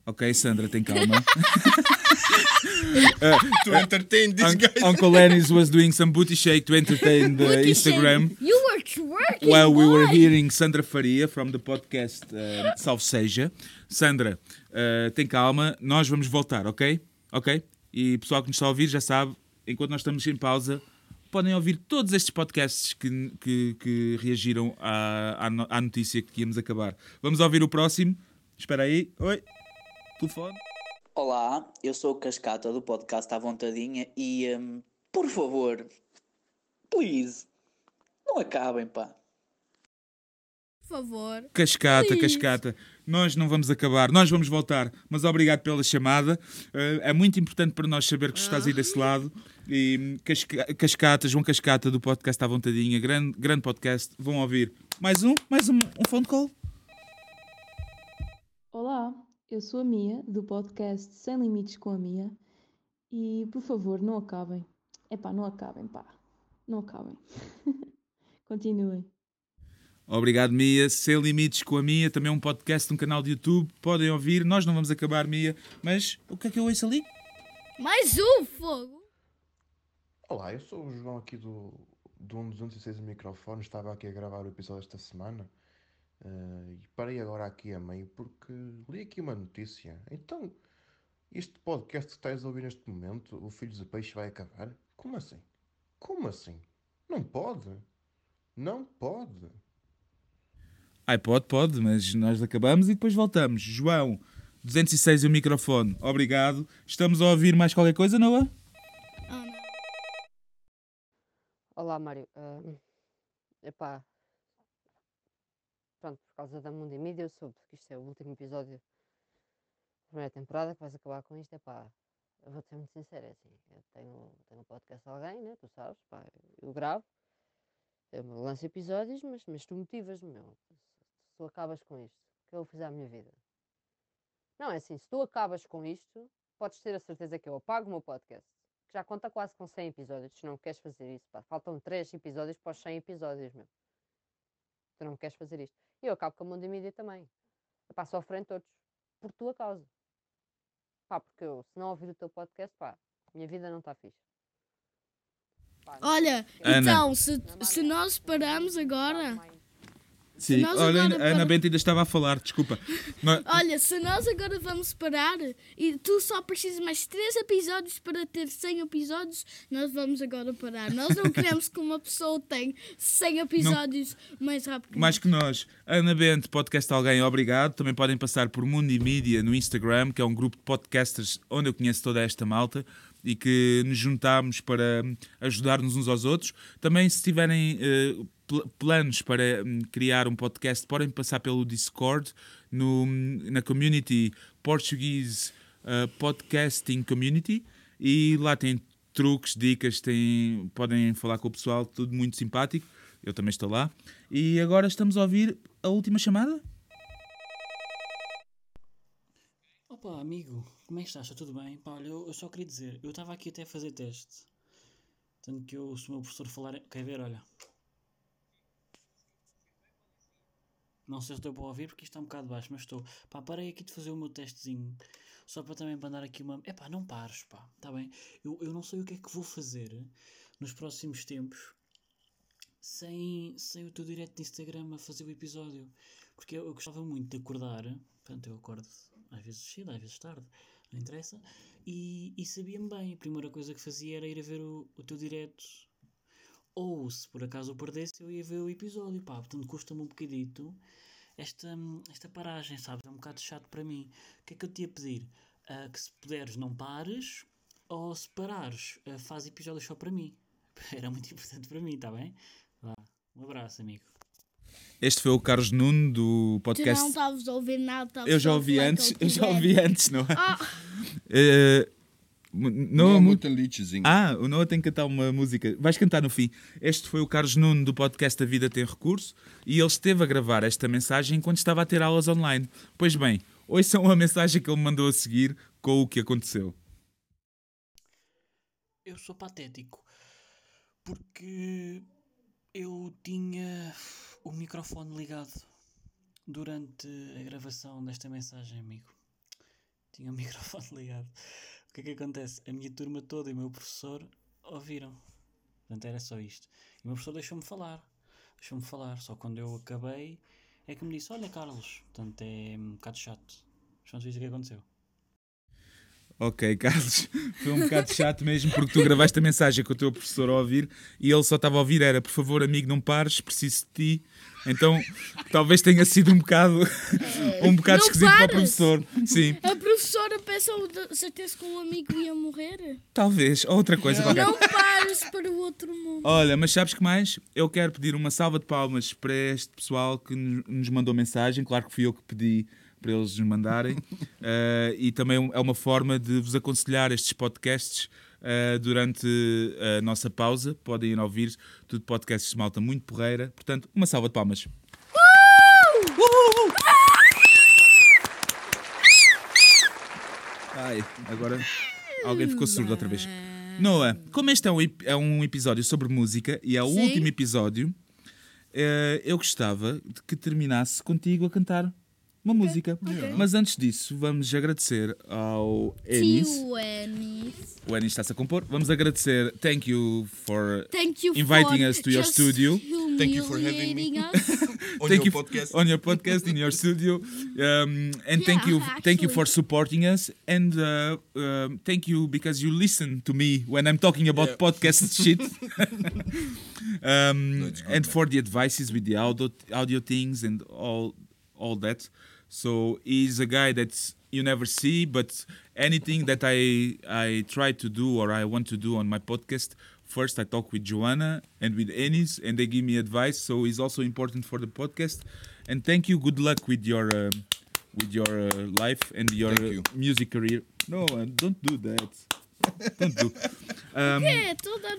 Ok, Sandra, tem calma. to entertain these Un- guys. Uncle Lenny's was doing some booty shake to entertain the Booty Instagram. shake. You were twerking, Well, we were boy. hearing Sandra Faria from the podcast uh, Salve Seja. Sandra, uh, tem calma, nós vamos voltar, ok? Ok? E pessoal que nos está a ouvir já sabe, enquanto nós estamos em pausa, podem ouvir todos estes podcasts que, que, que reagiram à, à notícia que íamos acabar. Vamos ouvir o próximo. Espera aí. Oi. Telefone. Olá, eu sou o Cascata do podcast À Vontadinha e, hum, por favor, please, não acabem, pá. Por favor. Cascata, Please. cascata. Nós não vamos acabar, nós vamos voltar. Mas obrigado pela chamada. Eh, é muito importante para nós saber que estás aí desse lado. E hum, Casca- Cascata, João Cascata do podcast à vontadinha, grande, grande podcast. Vão ouvir. Mais um, mais um, um phone call. Olá, eu sou a Mia, do podcast Sem Limites com a Mia, e por favor, não acabem. Epá, não acabem, pá. Não acabem. Continuem. Obrigado, Mia. Sem limites com a Mia, também é um podcast, um canal de YouTube. Podem ouvir. Nós não vamos acabar, Mia. Mas o que é que eu ouço ali? Mais um fogo. Olá, eu sou o João aqui do, do 1 206 microfones. Estava aqui a gravar o episódio esta semana eh, e parei agora aqui a meio porque li aqui uma notícia. Então, este podcast que estás a ouvir neste momento, o Filhos de Peixe vai acabar? Como assim? Como assim? Não pode? Não pode. Ai, pode, pode, mas nós acabamos e depois voltamos. João, 206 e o microfone. Obrigado. Estamos a ouvir mais qualquer coisa, Noah? Não. Olá, Mário. Ahm, epá, pronto, por causa da Mundo e Mídia, eu soube que isto é o último episódio da primeira temporada, que vais acabar com isto. Epá, eu vou-te ser muito sincero, é assim, eu tenho, tenho um podcast de alguém, né, tu sabes, pá, eu gravo, eu lanço episódios, mas, mas tu motivas-me, meu. Se, se tu acabas com isto, o que eu fazer à minha vida? Não, é assim, se tu acabas com isto, podes ter a certeza que eu apago o meu podcast que já conta quase com 100 episódios. Tu não queres fazer isso, pá. Faltam 3 episódios para os 100 episódios, meu. Tu não queres fazer isto. E eu acabo com a Mundo e Mídia também. Pá, sofrem todos. Por tua causa. Pá, porque eu, se não ouvir o teu podcast, pá, minha vida não está fixe. Olha, Ana. então, se, se nós pararmos agora. Sim, olha, agora a Ana Benta ainda estava a falar, desculpa. Nós- Olha, se nós agora vamos parar e tu só precisas mais 3 episódios para ter 100 episódios, nós vamos agora parar. Nós não queremos que uma pessoa tenha 100 episódios mais rápido que Mais que nós. Ana Bento, podcast Alguém, obrigado. Também podem passar por Mundi Media no Instagram, que é um grupo de podcasters onde eu conheço toda esta malta e que nos juntámos para ajudar-nos uns aos outros. Também, se tiverem pl- planos para hum, criar um podcast, podem passar pelo Discord no, na community Portuguese eh, Podcasting Community e lá tem truques, dicas, tem, podem falar com o pessoal, tudo muito simpático. Eu também estou lá. E agora estamos a ouvir a última chamada? Opa, amigo, como é que estás? Está tudo bem? Pá, olha, eu, eu só queria dizer, eu estava aqui até a fazer teste. Tanto que eu, se o meu professor falar. Quer ver? Olha. Não sei se estou para ouvir porque isto está um bocado baixo, mas estou. Pá, parei aqui de fazer o meu testezinho. Só para também mandar aqui uma. É pá, não pares, pá, está bem? Eu, eu não sei o que é que vou fazer nos próximos tempos sem, sem o teu direto de Instagram a fazer o episódio. Porque eu, eu gostava muito de acordar. Portanto, eu acordo às vezes cedo, às vezes tarde, não interessa. E, e sabia-me bem. A primeira coisa que fazia era ir a ver o, o teu direto. Ou se por acaso eu perdesse, eu ia ver o episódio. Pá, portanto, custa-me um bocadito esta, esta paragem, sabes? É um bocado chato para mim. O que é que eu te ia pedir? Ah, que se puderes, não pares. Ou se parares, ah, faz episódios só para mim. Era muito importante para mim, está bem? Vá, um abraço, amigo. Este foi o Carlos Nuno do Tu podcast. não estavas a ouvir nada. Eu já ouvi antes, eu já ouvi antes, não é? Ah, não, Noah mu- moet een liedje zingen. Ah, o Noah tem que cantar uma música. Vais cantar no fim. Este foi o Carlos Nuno do podcast A Vida Tem Recurso e ele esteve a gravar esta mensagem enquanto estava a ter aulas online. Pois bem, ouçam a mensagem que ele mandou a seguir com o que aconteceu. Eu sou patético porque eu tinha o microfone ligado durante a gravação desta mensagem, amigo. Tinha o microfone ligado. Que é que acontece? A minha turma toda e o meu professor ouviram. Portanto, era só isto. E o meu professor deixou-me falar. Deixou-me falar. Só quando eu acabei é que me disse: Olha, Carlos. Portanto, é um bocado chato. Mas vamos ver o que aconteceu. Ok, Carlos, foi um bocado chato mesmo porque tu gravaste a mensagem com o teu professor a ouvir e ele só estava a ouvir era por favor amigo não pares, preciso de ti. Então talvez tenha sido um bocado um bocado Não esquisito para o pares! professor. Sim, a professora pensou certeza que um amigo ia morrer. talvez. Ou outra coisa qualquer. Não pares para o outro mundo. Olha, mas sabes que mais? Eu quero pedir uma salva de palmas para este pessoal que nos mandou mensagem. Claro que fui eu que pedi para eles nos mandarem. Eh, e também é uma forma de vos aconselhar estes podcasts eh, durante a nossa pausa. Podem ir ouvir tudo podcasts de malta muito porreira. Portanto, uma salva de palmas. Ai, agora alguém ficou surdo outra vez. Noah, como este é um, é um episódio sobre música e é o Sim. último episódio, eh, eu gostava de que terminasse contigo a cantar uma música. Mas antes disso, vamos agradecer ao Enis. Tio Enis. O Enis está-se a compor. Vamos agradecer. Thank you for Thank you inviting for us to your studio. Thank you for having me. On thank your you podcast. on your podcast in your studio um, and thank you Yeah, thank you for actually. supporting us and uh, um, thank you because you listen to me when i'm talking about Yeah. podcast shit um, No, good, and man. for the advices with the audio audio things and all all that so he's a guy that you never see but anything that i i try to do or i want to do on my podcast first i talk with joanna and with enis and they give me advice. So he's also important for the podcast. And thank you. Good luck with your um, with your uh, life and your Thank uh, you. music career. No uh, don't do that. Don't do. Um, É, estou a dar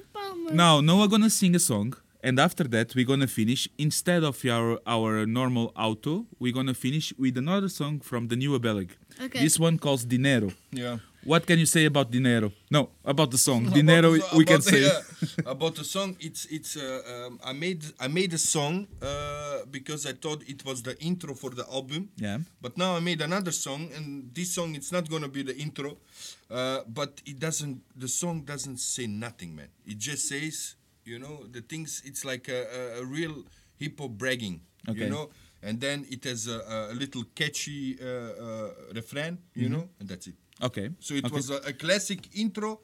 now, now we're gonna sing a song, and after that we're gonna finish. Instead of our our normal auto, we're gonna finish with another song from the new Abeleg. Okay. This one calls Dinero. Yeah. What can you say about Dinero? No, about the song. Dinero, About- we can the- say. yeah, about the song. It's it's. Uh, um, I made I made a song uh, because I thought it was the intro for the album. Yeah. But now I made another song, and this song it's not gonna be the intro, uh, but it doesn't. The song doesn't say nothing, man. It just says You know, the things. It's like a, a, a real hip hop bragging. Okay. You know, and then it has a, a little catchy uh, uh, refrain. You Mhm. know, and that's it. Okay. So it Okay. was a, classic intro,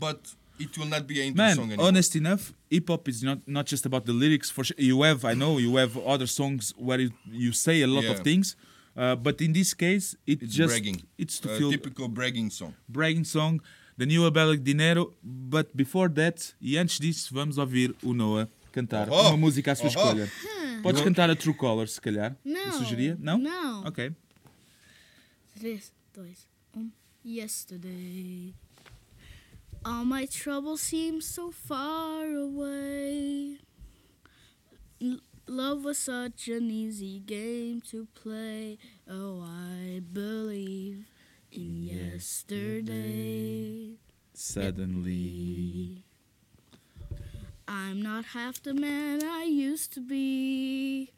but it will not be an intro song Man, anymore. honest enough, hip hop is not, not just about the lyrics. For sure, you have I know you have other songs where you, you say a lot Yeah. of things, uh, but in this case, it It's just bragging. it's to A feel typical bragging song. bragging song, the new Abelic Dinero. But before that, e antes disso, vamos ouvir o Noah cantar Oh! uma música à sua Oh! escolha. Podes cantar a True Colors, se calhar. Não. Eu sugeria? Não? Não. Ok. Três, dois, um. Yesterday, all my troubles seem so far away. Love was such an easy game to play. Oh, I believe in yesterday. Suddenly. I'm not half the man I used to be.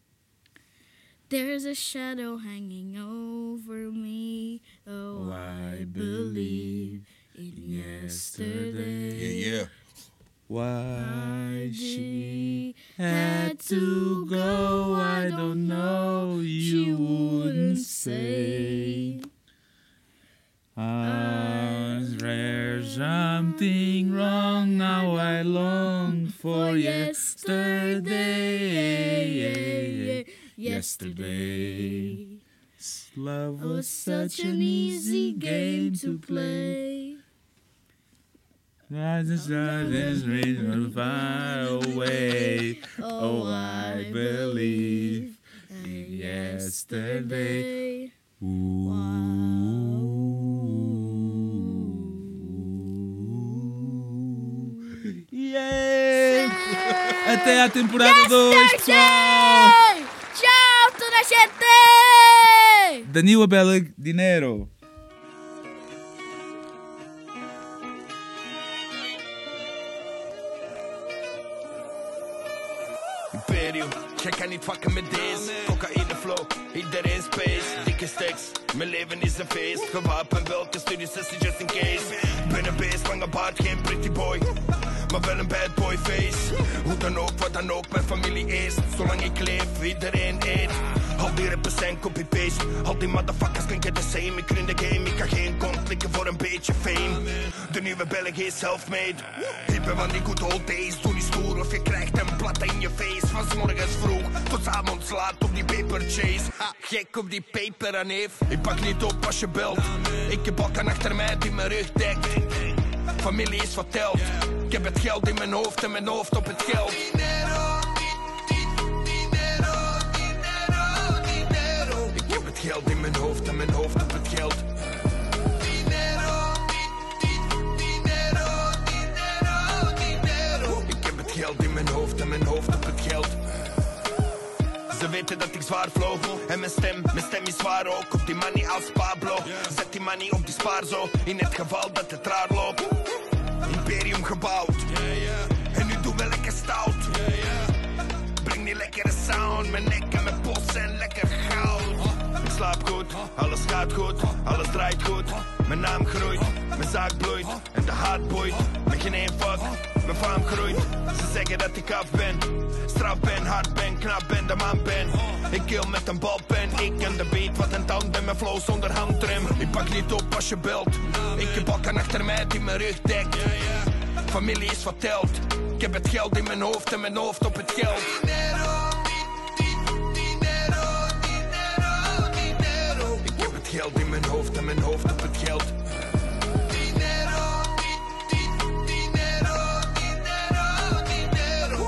There's a shadow hanging over me. Oh, I believe in yesterday. Yeah, yeah. Why she had to go, I don't know, you wouldn't say. Something wrong now, I long for yesterday. Yesterday. Love oh, was such an easy game to play. As the sun is risen far away. Oh, oh I believe in yesterday. Yeah! Até à temporada 2, pessoal! Tchau, toda a gente! Danilo Abelig Dinero. Jij kan niet fucken met deze Cocaïne flow, iedereen space Dikke stacks, mijn leven is een feest Gewapend welke studiesessie just in case Ben een beest, lange baard, geen pretty boy Maar wel een bad boy face. Hoe dan ook, wat dan ook, mijn familie is. Zolang ik leef, iedereen eet. Al die rappers zijn copy-paste. Al die motherfuckers klinken the same. Ik in de game, ik kan geen kont voor een beetje fame. De nieuwe België is self-made. Ik ben van die good old days. Doe niet stoer of je krijgt een plat in je face. Van morgens vroeg tot avonds laat op die paper chase. Ha, Gek op die paper aan neef Ik pak niet op als je belt. Ik heb balkan achter mij die mijn rug dekt Familie is verteld. Ik heb het geld in mijn hoofd en mijn hoofd op het geld. Ik heb het geld in mijn hoofd en mijn hoofd op het geld weten dat ik zwaar vloog En mijn stem, mijn stem is zwaar ook Op die money als Pablo. Zet die money op die spaar zo In het geval dat het raar loopt. Imperium gebouwd. En nu doen we lekker stout. Breng die lekkere sound Mijn nek en mijn pols zijn lekker goud. Ik slaap goed, alles gaat goed Alles draait goed, mijn naam groeit Mijn zaak bloeit en de haat boeit. Met geen één fuck, mijn faam groeit. Ze zeggen dat ik af ben Straf ben, hard ben, knap ben, de man ben. Ik kill met een balpen Ik en de beat, wat een tand ben Mijn flow zonder handrem. Ik pak niet op als je belt Ik heb balkan achter mij die mijn rug dekt. Familie is verteld Ik heb het geld in mijn hoofd en mijn hoofd op het geld het geld in mijn hoofd en mijn hoofd op het geld.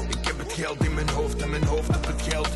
Ik heb het geld in mijn hoofd en mijn hoofd op het geld